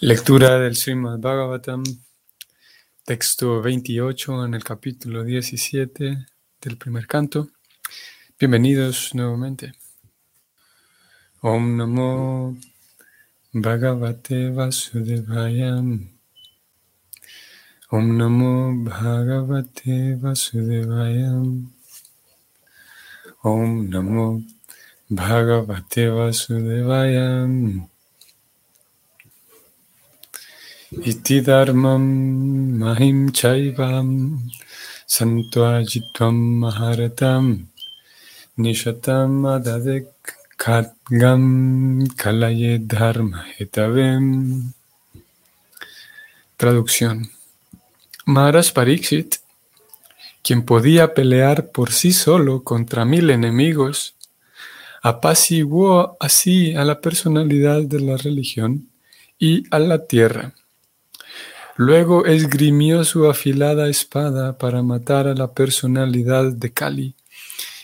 Lectura del Srimad Bhagavatam, texto 28 en el capítulo 17 del primer canto. Bienvenidos nuevamente. Om Namo Bhagavate Vasudevaya. Om Namo Bhagavate Vasudevaya. Om Namo Bhagavate Vasudevaya. Iti dharmam mahim chaivam santuajitvam maharatam nishatam adadek khatgam kalaye dharma. Traducción. Maharaj Pariksit, quien podía pelear por sí solo contra mil enemigos, apaciguó así a la personalidad de la religión y a la tierra Luego esgrimió su afilada espada para matar a la personalidad de Kali,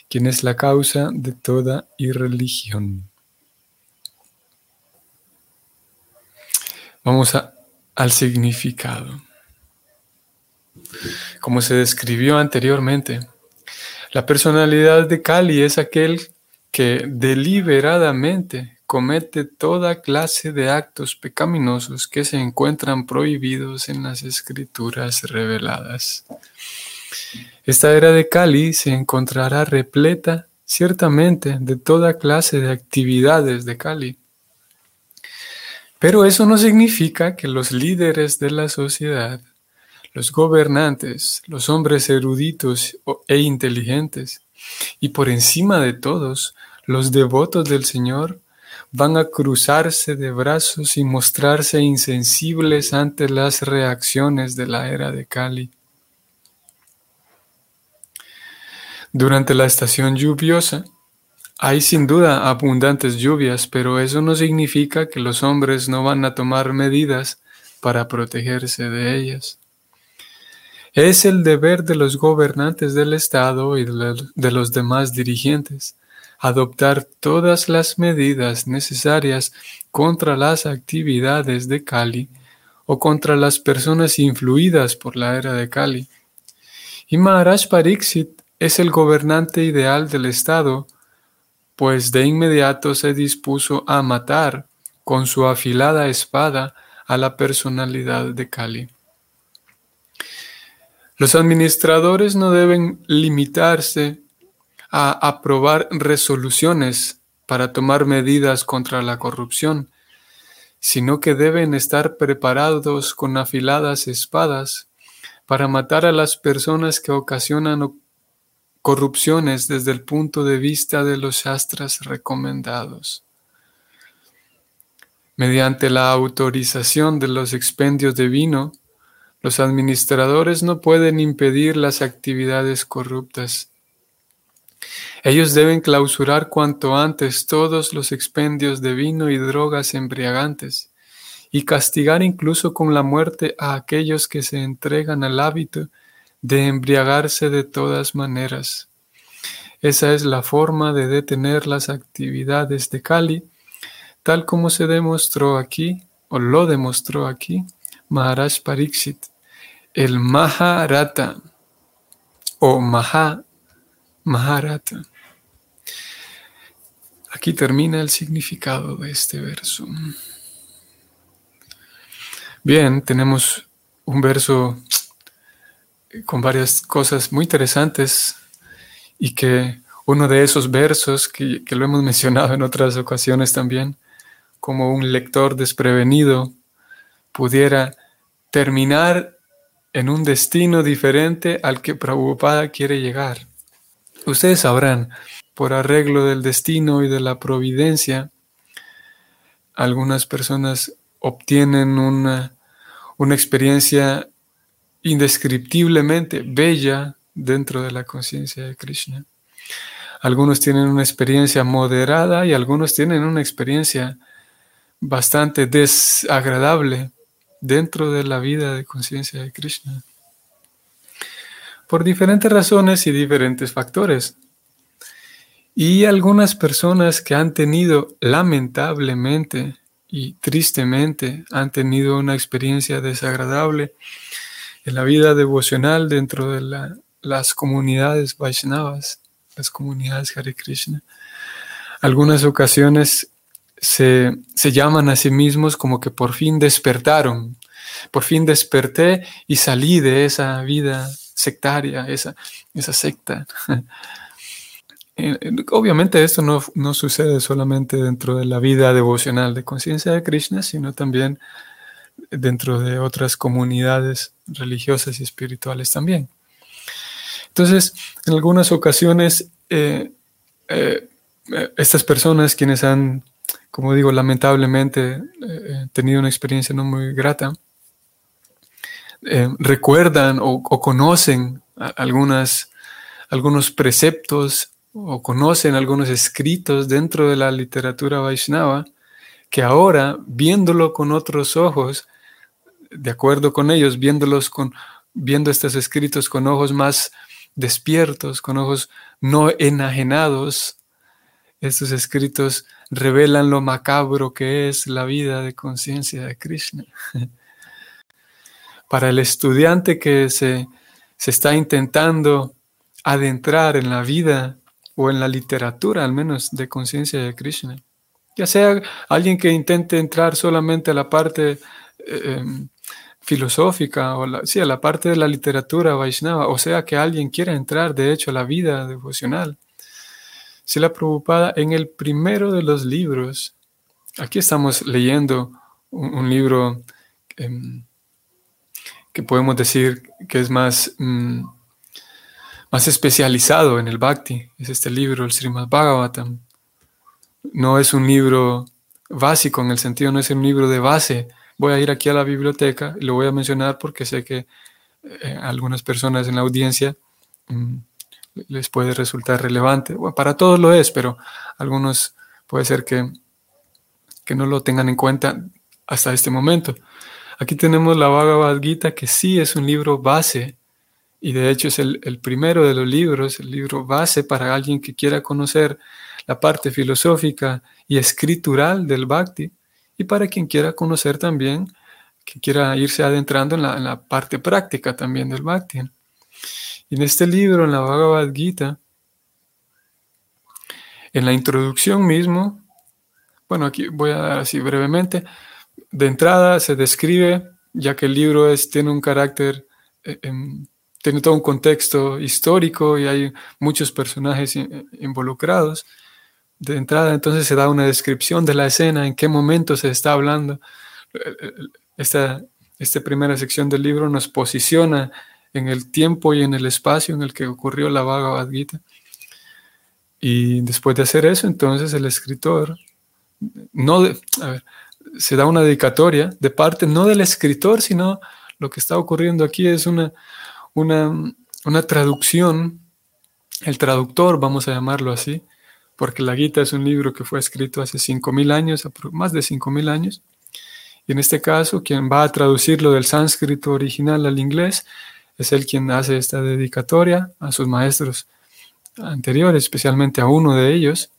quien es la causa de toda irreligión. Vamos al significado. Como se describió anteriormente, la personalidad de Kali es aquel que deliberadamente comete toda clase de actos pecaminosos que se encuentran prohibidos en las escrituras reveladas. Esta era de Cali se encontrará repleta ciertamente de toda clase de actividades de Cali. Pero eso no significa que los líderes de la sociedad, los gobernantes, los hombres eruditos e inteligentes, y por encima de todos, los devotos del Señor, van a cruzarse de brazos y mostrarse insensibles ante las reacciones de la era de Cali. Durante la estación lluviosa, hay sin duda abundantes lluvias, pero eso no significa que los hombres no van a tomar medidas para protegerse de ellas. Es el deber de los gobernantes del Estado y de los demás dirigentes adoptar todas las medidas necesarias contra las actividades de Cali o contra las personas influidas por la era de Cali. Y Maharaj Pariksit es el gobernante ideal del Estado, pues de inmediato se dispuso a matar con su afilada espada a la personalidad de Cali. Los administradores no deben limitarse a aprobar resoluciones para tomar medidas contra la corrupción, sino que deben estar preparados con afiladas espadas para matar a las personas que ocasionan corrupciones desde el punto de vista de los shastras recomendados. Mediante la autorización de los expendios de vino, los administradores no pueden impedir las actividades corruptas ellos deben clausurar cuanto antes todos los expendios de vino y drogas embriagantes, y castigar incluso con la muerte a aquellos que se entregan al hábito de embriagarse de todas maneras. Esa es la forma de detener las actividades de Kali, tal como se demostró aquí, o lo demostró aquí, Maharaj Pariksit, el Maharata, o Maha Maharata. Aquí termina el significado de este verso. Bien, tenemos un verso con varias cosas muy interesantes y que uno de esos versos que, que, lo hemos mencionado en otras ocasiones también, como un lector desprevenido pudiera terminar en un destino diferente al que Prabhupada quiere llegar. Ustedes sabrán, por arreglo del destino y de la providencia, algunas personas obtienen una, una experiencia indescriptiblemente bella dentro de la conciencia de Krishna. Algunos tienen una experiencia moderada y algunos tienen una experiencia bastante desagradable dentro de la vida de conciencia de Krishna por diferentes razones y diferentes factores. Y algunas personas que han tenido lamentablemente y tristemente han tenido una experiencia desagradable en la vida devocional dentro de las comunidades Vaishnavas, las comunidades Hare Krishna. Algunas ocasiones se, se llaman a sí mismos como que por fin despertaron, por fin desperté y salí de esa vida sectaria, esa, esa secta. Eh, obviamente esto no, no, sucede solamente dentro de la vida devocional de conciencia de Krishna, sino también dentro de otras comunidades religiosas y espirituales también. Entonces, en algunas ocasiones, eh, eh, estas personas quienes han, como digo, lamentablemente tenido una experiencia no muy grata, recuerdan o, conocen algunas, algunos preceptos o conocen algunos escritos dentro de la literatura Vaishnava que ahora, viéndolo con otros ojos, de acuerdo con ellos, viéndolos con, viendo estos escritos con ojos más despiertos, con ojos no enajenados, estos escritos revelan lo macabro que es la vida de conciencia de Krishna. Para el estudiante que se, se está intentando adentrar en la vida o en la literatura al menos de conciencia de Krishna. Ya sea alguien que intente entrar solamente a la parte eh, em, filosófica o la, sí, a la parte de la literatura Vaishnava, o sea que alguien quiera entrar de hecho a la vida devocional. Si la preocupada en el primero de los libros, aquí estamos leyendo un, libro em, que podemos decir que es más... Mm, más especializado en el Bhakti. Es este libro, el Srimad Bhagavatam. No es un libro básico en el sentido, no es un libro de base. Voy a ir aquí a la biblioteca y lo voy a mencionar porque sé que eh, algunas personas en la audiencia mm, les puede resultar relevante. Para todos lo es, pero algunos puede ser que, que no lo tengan en cuenta hasta este momento. Aquí tenemos la Bhagavad Gita, que sí es un libro base y de hecho es el, primero de los libros, el libro base para alguien que quiera conocer la parte filosófica y escritural del bhakti, y para quien quiera conocer también, que quiera irse adentrando en la, parte práctica también del bhakti. Y en este libro, en la Bhagavad Gita, en la introducción mismo, bueno, aquí voy a dar así brevemente, de entrada se describe, ya que el libro es, tiene un carácter eh, em, tiene todo un contexto histórico y hay muchos personajes involucrados. De entrada, entonces se da una descripción de la escena, en qué momento se está hablando. Esta, esta primera sección del libro nos posiciona en el tiempo y en el espacio en el que ocurrió la Bhagavad Gita. Y después de hacer eso, entonces el escritor, no se da una dedicatoria de parte no del escritor, sino lo que está ocurriendo aquí es una, una, traducción, el traductor, vamos a llamarlo así, porque la Gita es un libro que fue escrito hace 5.000 años, más de 5.000 años, y en este caso quien va a traducirlo del sánscrito original al inglés es el quien hace esta dedicatoria a sus maestros anteriores, especialmente a uno de ellos.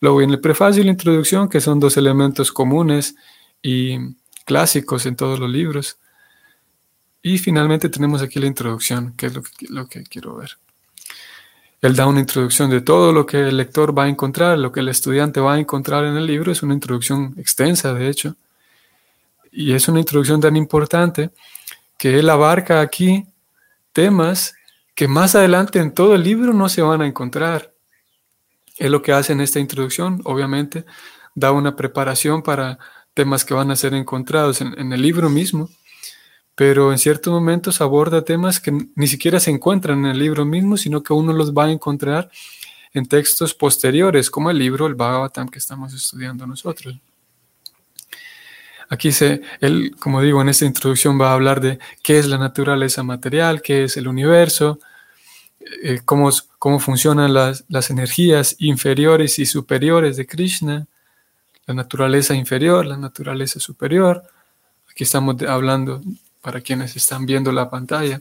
Luego en el prefacio y la introducción, que son dos elementos comunes y clásicos en todos los libros, y finalmente tenemos aquí la introducción, que es lo que, lo que quiero ver. Él da una introducción de todo lo que el lector va a encontrar, lo que el estudiante va a encontrar en el libro. Es una introducción extensa, de hecho. Y es una introducción tan importante que él abarca aquí temas que más adelante en todo el libro no se van a encontrar. Es lo que hace en esta introducción, obviamente, da una preparación para temas que van a ser encontrados en el libro mismo pero en ciertos momentos aborda temas que ni siquiera se encuentran en el libro mismo, sino que uno los va a encontrar en textos posteriores, como el libro El Bhagavatam que estamos estudiando nosotros. Aquí se, él, como digo, en esta introducción va a hablar de qué es la naturaleza material, qué es el universo, eh, cómo, cómo funcionan las, las energías inferiores y superiores de Krishna, la naturaleza inferior, la naturaleza superior. Aquí estamos hablando para quienes están viendo la pantalla.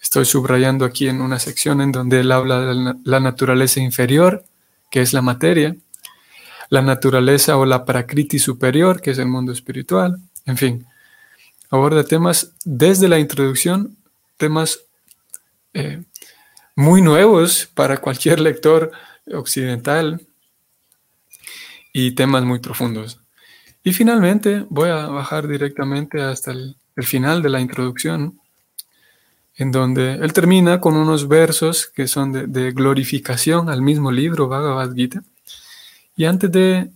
Estoy subrayando aquí en una sección en donde él habla de la naturaleza inferior, que es la materia. la naturaleza o la prakriti superior, que es el mundo espiritual, en fin. Aborda temas desde la introducción, temas eh, muy nuevos para cualquier lector occidental y temas muy profundos. Y finalmente voy a bajar directamente hasta el, final de la introducción, en donde él termina con unos versos que son de, de glorificación al mismo libro, Bhagavad Gita. Y antes de,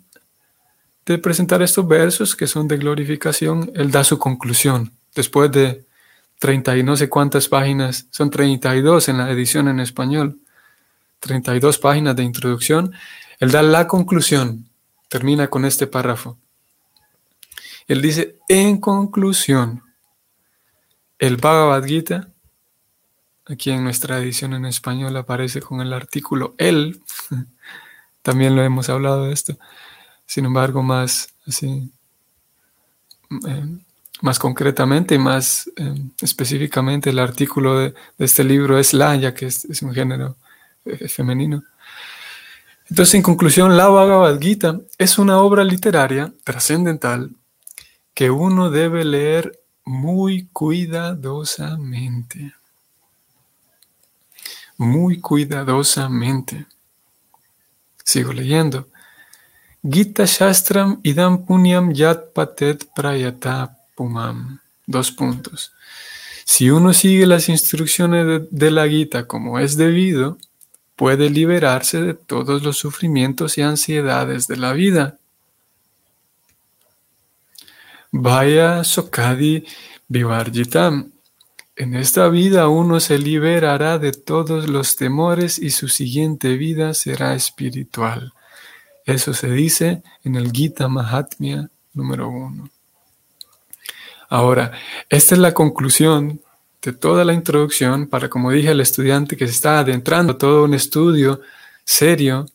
de presentar estos versos que son de glorificación, él da su conclusión. Después de 30 y no sé cuántas páginas, son 32 en la edición en español, 32 páginas de introducción, él da la conclusión, termina con este párrafo. Él dice, en conclusión, el Bhagavad Gita, aquí en nuestra edición en español aparece con el artículo el, también lo hemos hablado de esto, sin embargo más así, eh, más concretamente y más eh, específicamente el artículo de, este libro es la, ya que es, un género eh, femenino. Entonces, en conclusión, la Bhagavad Gita es una obra literaria trascendental que uno debe leer muy cuidadosamente. Muy cuidadosamente. Sigo leyendo. Gita Shastram idam punyam yat patet prayata pumam. Dos puntos. Si uno sigue las instrucciones de, la Gita como es debido, puede liberarse de todos los sufrimientos y ansiedades de la vida. Vaya Sokadi Vivarjitam. En esta vida uno se liberará de todos los temores y su siguiente vida será espiritual. Eso se dice en el Gita Mahatmya número uno. Ahora, esta es la conclusión de toda la introducción para, como dije, el estudiante que se está adentrando a todo un estudio serio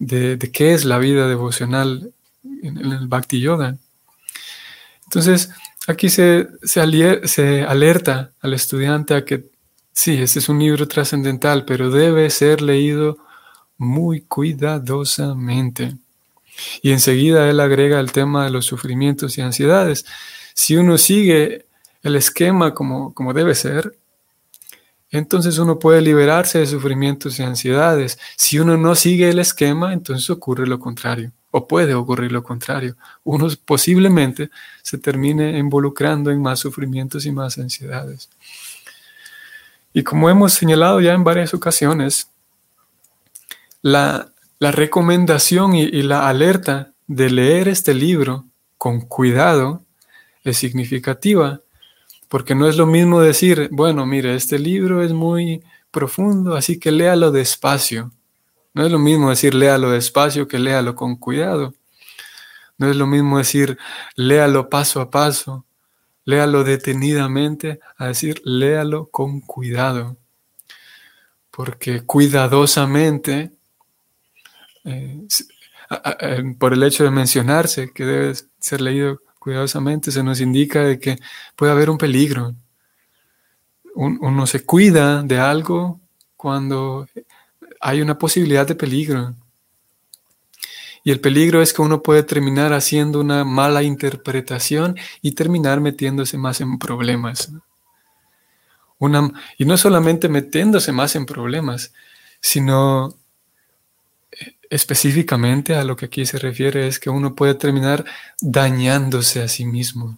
de, qué es la vida devocional en el Bhakti Yoga. Entonces, aquí se, se, alerta al estudiante a que sí, este es un libro trascendental, pero debe ser leído muy cuidadosamente. Y enseguida él agrega el tema de los sufrimientos y ansiedades. Si uno sigue el esquema como, como debe ser, entonces uno puede liberarse de sufrimientos y ansiedades. Si uno no sigue el esquema, entonces ocurre lo contrario o puede ocurrir lo contrario. Uno posiblemente se termine involucrando en más sufrimientos y más ansiedades. Y como hemos señalado ya en varias ocasiones, la, recomendación y, y la alerta de leer este libro con cuidado es significativa, porque no es lo mismo decir, bueno, mire, este libro es muy profundo, así que léalo despacio. No es lo mismo decir léalo despacio que léalo con cuidado. No es lo mismo decir léalo paso a paso, léalo detenidamente, a decir léalo con cuidado. Porque cuidadosamente, eh, por el hecho de mencionarse que debe ser leído cuidadosamente, se nos indica de que puede haber un peligro. uno se cuida de algo cuando hay una posibilidad de peligro. Y el peligro es que uno puede terminar haciendo una mala interpretación y terminar metiéndose más en problemas. Una, y no solamente metiéndose más en problemas, sino específicamente a lo que aquí se refiere es que uno puede terminar dañándose a sí mismo.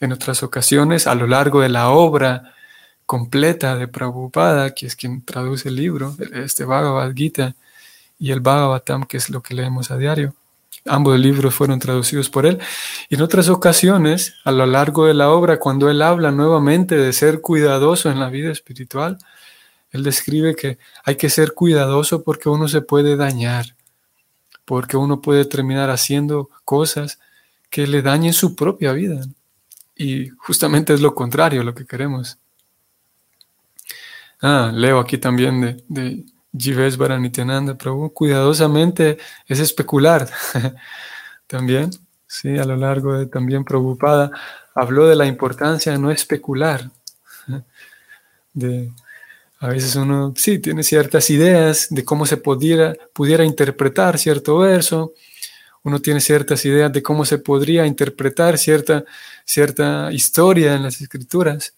En otras ocasiones, a lo largo de la obra completa de Prabhupada, que es quien traduce el libro, este Bhagavad Gita y el Bhagavatam, que es lo que leemos a diario. Ambos libros fueron traducidos por él. Y en otras ocasiones, a lo largo de la obra, cuando él habla nuevamente de ser cuidadoso en la vida espiritual, él describe que hay que ser cuidadoso porque uno se puede dañar, porque uno puede terminar haciendo cosas que le dañen su propia vida. Y justamente es lo contrario, lo que queremos. Ah, leo aquí también de, de Jivesh Baranityananda Prabhu. Cuidadosamente es especular. también, sí, a lo largo de también Prabhupada habló de la importancia de no especular. De, A veces uno sí tiene ciertas ideas de cómo se pudiera, pudiera interpretar cierto verso, uno tiene ciertas ideas de cómo se podría interpretar cierta, cierta historia en las escrituras.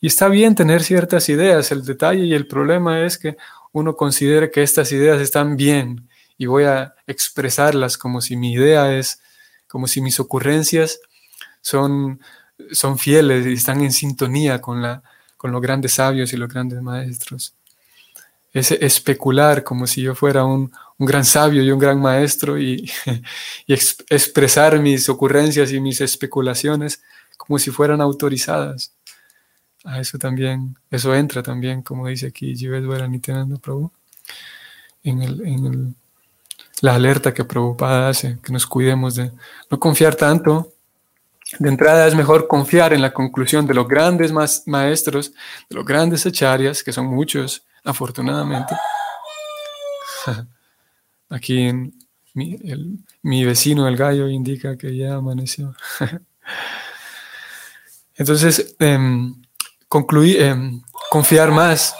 Y está bien tener ciertas ideas, el detalle y el problema es que uno considere que estas ideas están bien y voy a expresarlas como si mi idea es, como si mis ocurrencias son, son fieles y están en sintonía con, la, con los grandes sabios y los grandes maestros. Es especular como si yo fuera un, un gran sabio y un gran maestro y, y expresar mis ocurrencias y mis especulaciones como si fueran autorizadas. A eso también, eso entra también, como dice aquí Jivet Prabhu, en, el, en el, la alerta que Prabhupada hace, que nos cuidemos de no confiar tanto. De entrada es mejor confiar en la conclusión de los grandes maestros, de los grandes acharyas, que son muchos, afortunadamente. Aquí mi, vecino, el gallo, indica que ya amaneció. Entonces, em, confiar más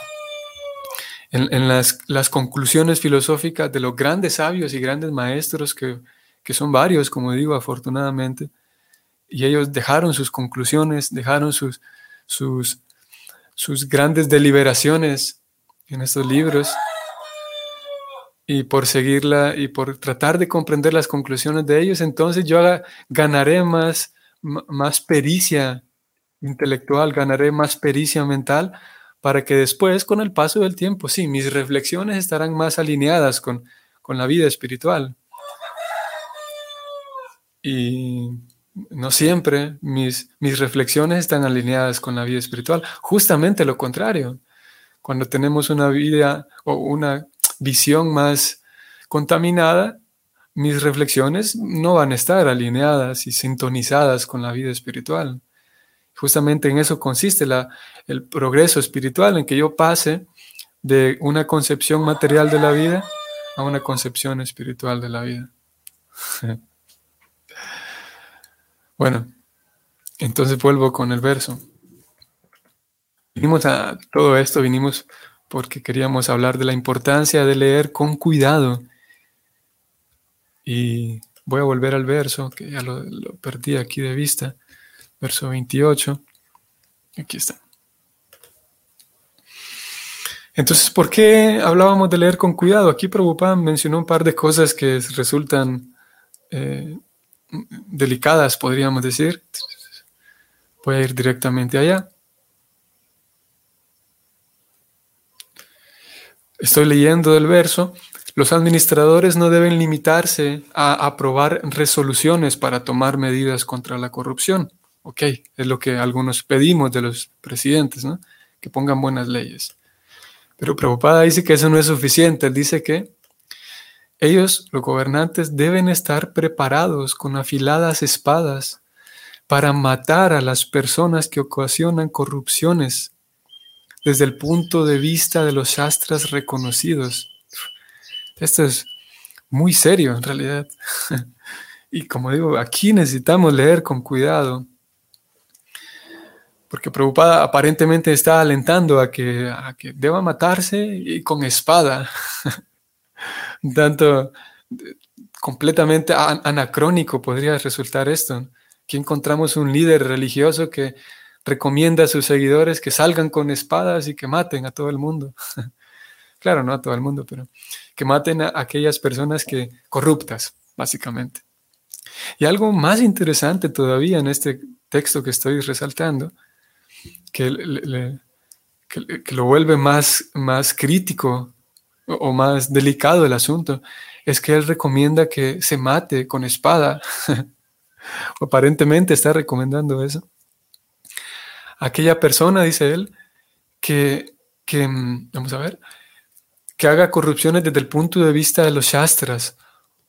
en, las, conclusiones filosóficas de los grandes sabios y grandes maestros, que, son varios, como digo, afortunadamente, y ellos dejaron sus conclusiones, dejaron sus, sus, sus grandes deliberaciones en estos libros y por seguirla y por tratar de comprender las conclusiones de ellos, entonces yo ganaré más, más pericia intelectual, ganaré más pericia mental para que después, con el paso del tiempo, sí, mis reflexiones estarán más alineadas con, con la vida espiritual. Y no siempre mis, mis reflexiones están alineadas con la vida espiritual, justamente lo contrario. Cuando tenemos una vida o una visión más contaminada, mis reflexiones no van a estar alineadas y sintonizadas con la vida espiritual. Justamente en eso consiste la, el progreso espiritual, en que yo pase de una concepción material de la vida a una concepción espiritual de la vida. bueno, entonces vuelvo con el verso. Vinimos a todo esto, vinimos porque queríamos hablar de la importancia de leer con cuidado. Y voy a volver al verso, que ya lo, perdí aquí de vista, verso 28. Aquí está. Entonces, ¿por qué hablábamos de leer con cuidado? Aquí Prabhupada mencionó un par de cosas que resultan eh, delicadas, podríamos decir. Voy a ir directamente allá. Estoy leyendo del verso. Los administradores no deben limitarse a aprobar resoluciones para tomar medidas contra la corrupción. Ok, es lo que algunos pedimos de los presidentes, ¿no? Que pongan buenas leyes. Pero Prabhupada dice que eso no es suficiente. Él dice que ellos, los gobernantes, deben estar preparados con afiladas espadas para matar a las personas que ocasionan corrupciones desde el punto de vista de los shastras reconocidos. Esto es muy serio en realidad. y como digo, aquí necesitamos leer con cuidado. Porque Prabhupada aparentemente está alentando a que, a que deba matarse y con espada. Tanto completamente anacrónico podría resultar esto. Aquí encontramos un líder religioso que recomienda a sus seguidores que salgan con espadas y que maten a todo el mundo. claro, no a todo el mundo, pero que maten a aquellas personas que corruptas, básicamente. Y algo más interesante todavía en este texto que estoy resaltando, que, lo vuelve más, más crítico o más delicado el asunto, es que él recomienda que se mate con espada. Aparentemente está recomendando eso aquella persona, dice él, que, que, mm, vamos a ver, que haga corrupciones desde el punto de vista de los shastras.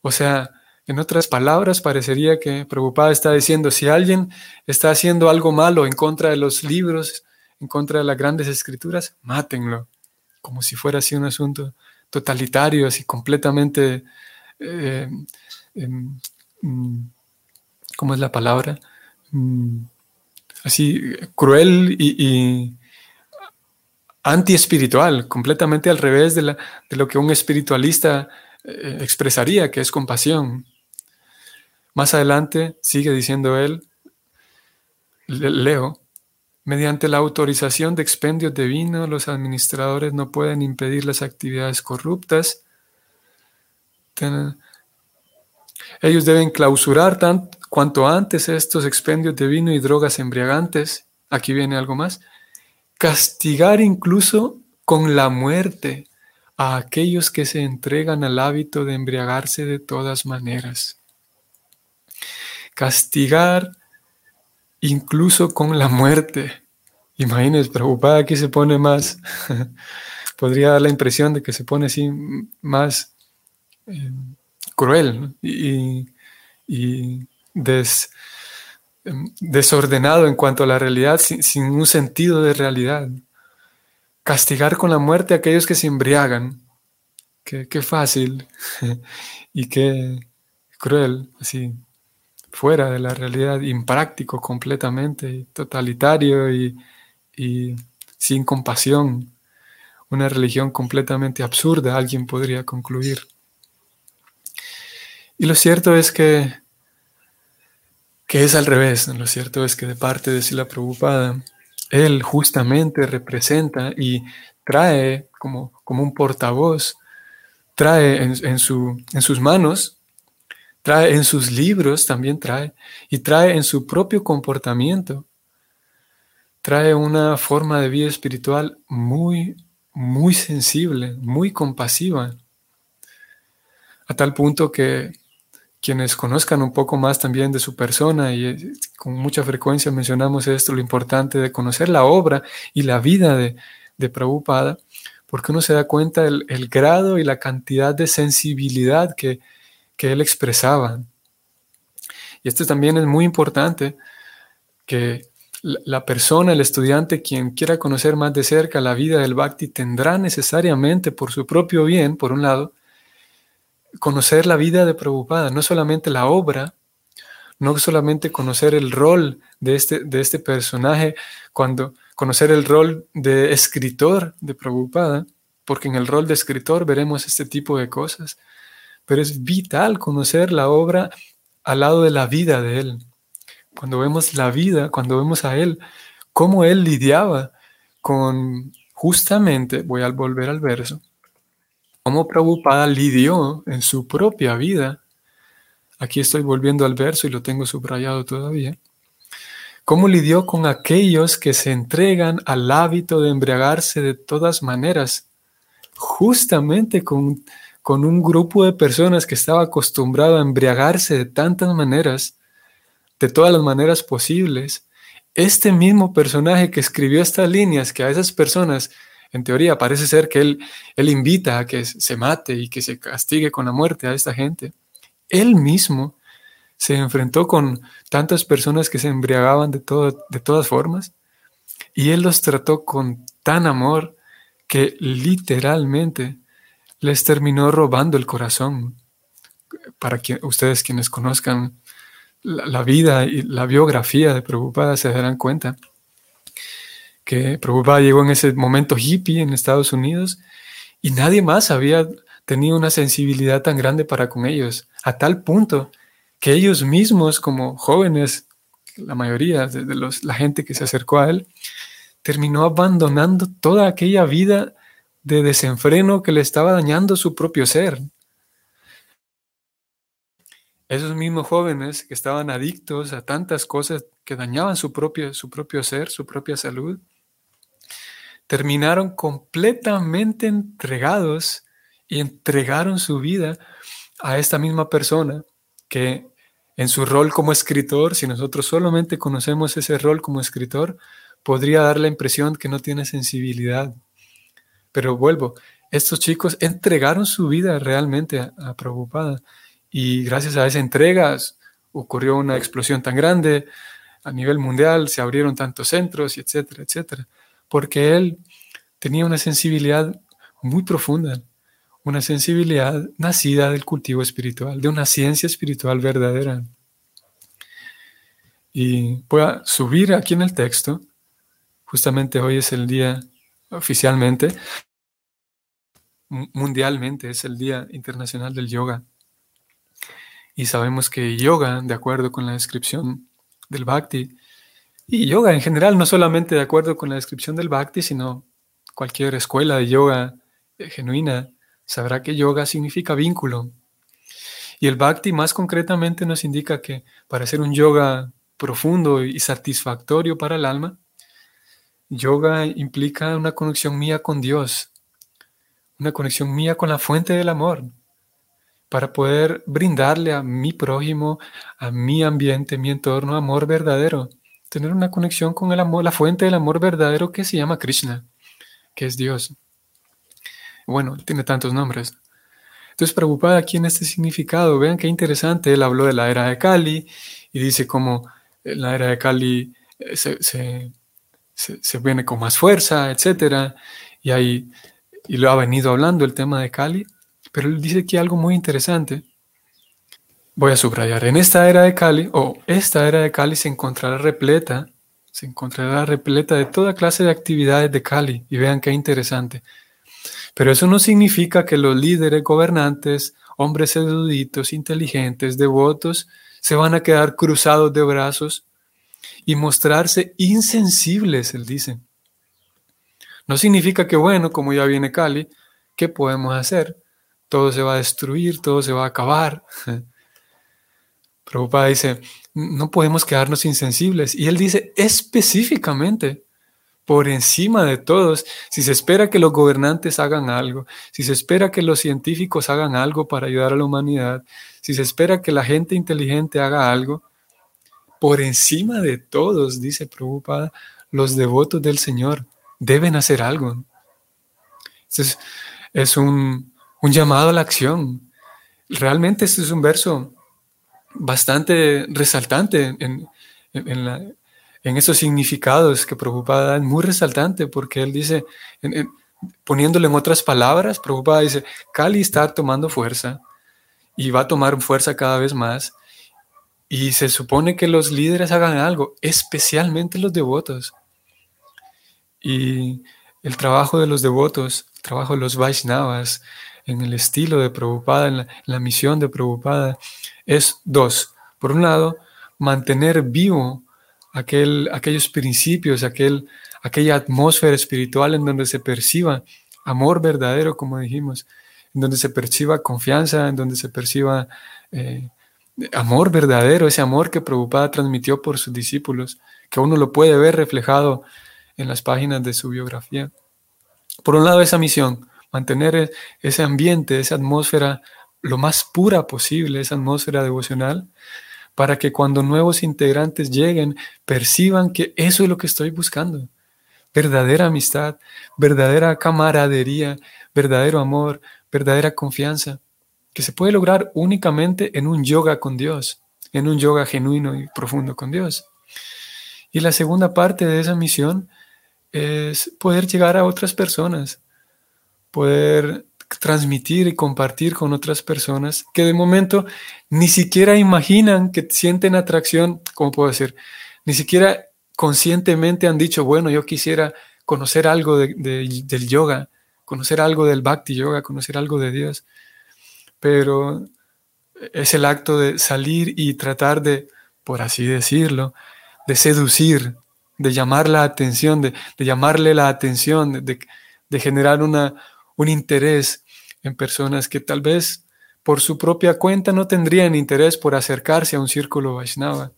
O sea, en otras palabras, parecería que Prabhupada está diciendo, si alguien está haciendo algo malo en contra de los libros, en contra de las grandes escrituras, mátenlo, como si fuera así un asunto totalitario, así completamente, eh, em, mm, ¿cómo es la palabra? Mm, así cruel y, anti-espiritual, completamente al revés de, lo que un espiritualista eh, expresaría, que es compasión. Más adelante sigue diciendo él, leo, mediante la autorización de expendios de vino, los administradores no pueden impedir las actividades corruptas. Ellos deben clausurar cuanto antes estos expendios de vino y drogas embriagantes. Aquí viene algo más castigar incluso con la muerte a aquellos que se entregan al hábito de embriagarse de todas maneras. Castigar incluso con la muerte. Imagínense, preocupada aquí se pone más, podría dar la impresión de que se pone así más eh, cruel y, y des, Em, desordenado en cuanto a la realidad, sin, un sentido de realidad. Castigar con la muerte a aquellos que se embriagan. Qué, fácil y qué cruel, así, fuera de la realidad, impráctico completamente, totalitario y, y sin compasión. Una religión completamente absurda, alguien podría concluir. Y lo cierto es que que es al revés. Lo cierto es que de parte de Sila Prabhupada, él justamente representa y trae como, como un portavoz, trae en, su, en sus manos, trae en sus libros también trae, y trae en su propio comportamiento, trae una forma de vida espiritual muy, muy sensible, muy compasiva, a tal punto que quienes conozcan un poco más también de su persona, y con mucha frecuencia mencionamos esto, lo importante de conocer la obra y la vida de, de Prabhupada, porque uno se da cuenta del el grado y la cantidad de sensibilidad que, que él expresaba. Y esto también es muy importante, que la persona, el estudiante, quien quiera conocer más de cerca la vida del Bhakti, tendrá necesariamente por su propio bien, por un lado, conocer la vida de Prabhupada, no solamente la obra, no solamente conocer el rol de este, de este personaje, cuando conocer el rol de escritor de Prabhupada, porque en el rol de escritor veremos este tipo de cosas, pero es vital conocer la obra al lado de la vida de él. Cuando vemos la vida, cuando vemos a él, cómo él lidiaba con justamente, voy a volver al verso, cómo Prabhupada lidió en su propia vida, aquí estoy volviendo al verso y lo tengo subrayado todavía, cómo lidió con aquellos que se entregan al hábito de embriagarse de todas maneras, justamente con, con un grupo de personas que estaba acostumbrado a embriagarse de tantas maneras, de todas las maneras posibles. Este mismo personaje que escribió estas líneas, que a esas personas en teoría parece ser que él, él invita a que se mate y que se castigue con la muerte a esta gente. Él mismo se enfrentó con tantas personas que se embriagaban de, todo, de todas formas y él los trató con tan amor que literalmente les terminó robando el corazón. Para que ustedes quienes conozcan la, vida y la biografía de Prabhupada se darán cuenta que Prabhupada llegó en ese momento hippie en Estados Unidos y nadie más había tenido una sensibilidad tan grande para con ellos, a tal punto que ellos mismos como jóvenes, la mayoría de, los, la gente que se acercó a él, terminó abandonando toda aquella vida de desenfreno que le estaba dañando su propio ser. Esos mismos jóvenes que estaban adictos a tantas cosas que dañaban su propio, su propio ser, su propia salud, terminaron completamente entregados y entregaron su vida a esta misma persona que en su rol como escritor, si nosotros solamente conocemos ese rol como escritor, podría dar la impresión que no tiene sensibilidad. Pero vuelvo, estos chicos entregaron su vida realmente a, a Prabhupada y gracias a esa entrega ocurrió una explosión tan grande a nivel mundial, se abrieron tantos centros, etcétera, etcétera porque él tenía una sensibilidad muy profunda, una sensibilidad nacida del cultivo espiritual, de una ciencia espiritual verdadera. Y voy a subir aquí en el texto, justamente hoy es el día oficialmente, mundialmente es el Día Internacional del Yoga. Y sabemos que yoga, de acuerdo con la descripción del Bhakti, y yoga en general, no solamente de acuerdo con la descripción del Bhakti, sino cualquier escuela de yoga eh, genuina, sabrá que yoga significa vínculo. Y el Bhakti más concretamente nos indica que para hacer un yoga profundo y satisfactorio para el alma, yoga implica una conexión mía con Dios, una conexión mía con la fuente del amor, para poder brindarle a mi prójimo, a mi ambiente, mi entorno, amor verdadero. Tener una conexión con el amor, la fuente del amor verdadero que se llama Krishna, que es Dios. Bueno, tiene tantos nombres. Entonces, preocupada aquí en este significado, vean qué interesante, él habló de la era de Kali y dice cómo la era de Kali eh, se, se, viene con más fuerza, etc. Y ahí y lo ha venido hablando el tema de Cali, pero él dice aquí algo muy interesante. Voy a subrayar, en esta era de Cali, o esta era de Cali se encontrará repleta, se encontrará repleta de toda clase de actividades de Cali, y vean qué interesante. Pero eso no significa que los líderes gobernantes, hombres eruditos, inteligentes, devotos, se van a quedar cruzados de brazos y mostrarse insensibles, él dice. No significa que, bueno, como ya viene Cali, ¿qué podemos hacer? Todo se va a destruir, todo se va a acabar. Prabhupada dice, no podemos quedarnos insensibles. Y él dice específicamente, por encima de todos, si se espera que los gobernantes hagan algo, si se espera que los científicos hagan algo para ayudar a la humanidad, si se espera que la gente inteligente haga algo, por encima de todos, dice Prabhupada, los devotos del Señor deben hacer algo. Es, es un, llamado a la acción. Realmente este es un verso bastante resaltante en, en, esos significados que Prabhupada da, muy resaltante porque él dice, poniéndole en otras palabras, Prabhupada dice, Kali está tomando fuerza y va a tomar fuerza cada vez más y se supone que los líderes hagan algo, especialmente los devotos. Y el trabajo de los devotos, el trabajo de los Vaishnavas, en el estilo de Prabhupada, en la, misión de Prabhupada, es dos. Por un lado, mantener vivo aquel, aquellos principios, aquel, aquella atmósfera espiritual en donde se perciba amor verdadero, como dijimos, en donde se perciba confianza, en donde se perciba eh, amor verdadero, ese amor que Prabhupada transmitió por sus discípulos, que uno lo puede ver reflejado en las páginas de su biografía. Por un lado, esa misión, mantener e-, ese ambiente, esa atmósfera lo más pura posible, esa atmósfera devocional, para que cuando nuevos integrantes lleguen, perciban que eso es lo que estoy buscando. Verdadera amistad, verdadera camaradería, verdadero amor, verdadera confianza, que se puede lograr únicamente en un yoga con Dios, en un yoga genuino y profundo con Dios. Y la segunda parte de esa misión es poder llegar a otras personas, poder transmitir y compartir con otras personas que de momento ni siquiera imaginan que sienten atracción, ¿cómo puedo decir? Ni siquiera conscientemente han dicho, bueno, yo quisiera conocer algo del yoga, conocer algo del bhakti yoga, conocer algo de Dios. Pero es el acto de salir y tratar de, por así decirlo, de seducir de llamar la atención, de, llamarle la atención, de, generar una, un interés en personas que tal vez por su propia cuenta no tendrían interés por acercarse a un círculo Vaishnava.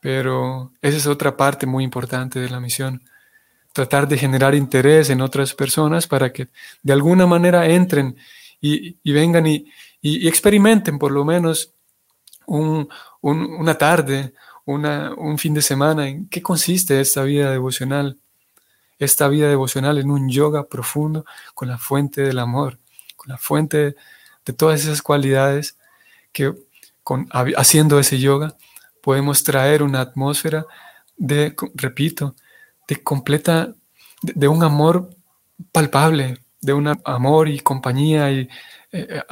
Pero esa es otra parte muy importante de la misión. Tratar de generar interés en otras personas para que de alguna manera entren y, vengan y, experimenten por lo menos una tarde un fin de semana. ¿En qué consiste esta vida devocional? Esta vida devocional en un yoga profundo con la fuente del amor, con la fuente de todas esas cualidades que con, haciendo ese yoga podemos traer una atmósfera de, repito, de completa, de, un amor palpable, de un amor y compañía y eh,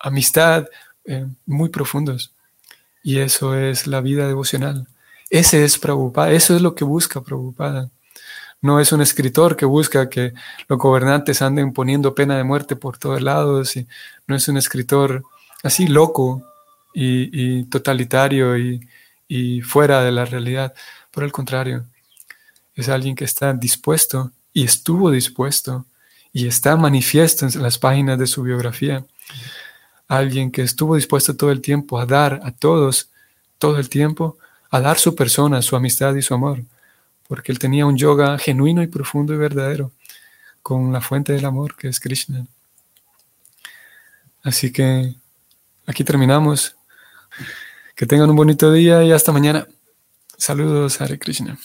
amistad eh, muy profundos. Y eso es la vida devocional. Ese es Prabhupada, eso es lo que busca Prabhupada. No es un escritor que busca que los gobernantes anden poniendo pena de muerte por todos lados. Y no es un escritor así loco y, totalitario y fuera de la realidad. Por el contrario, es alguien que está dispuesto y estuvo dispuesto y está manifiesto en las páginas de su biografía. Alguien que estuvo dispuesto todo el tiempo a dar a todos, todo el tiempo, a dar su persona, su amistad y su amor porque él tenía un yoga genuino y profundo y verdadero con la fuente del amor que es Krishna. Así que aquí terminamos. Que tengan un bonito día y hasta mañana. Saludos, Hare Krishna.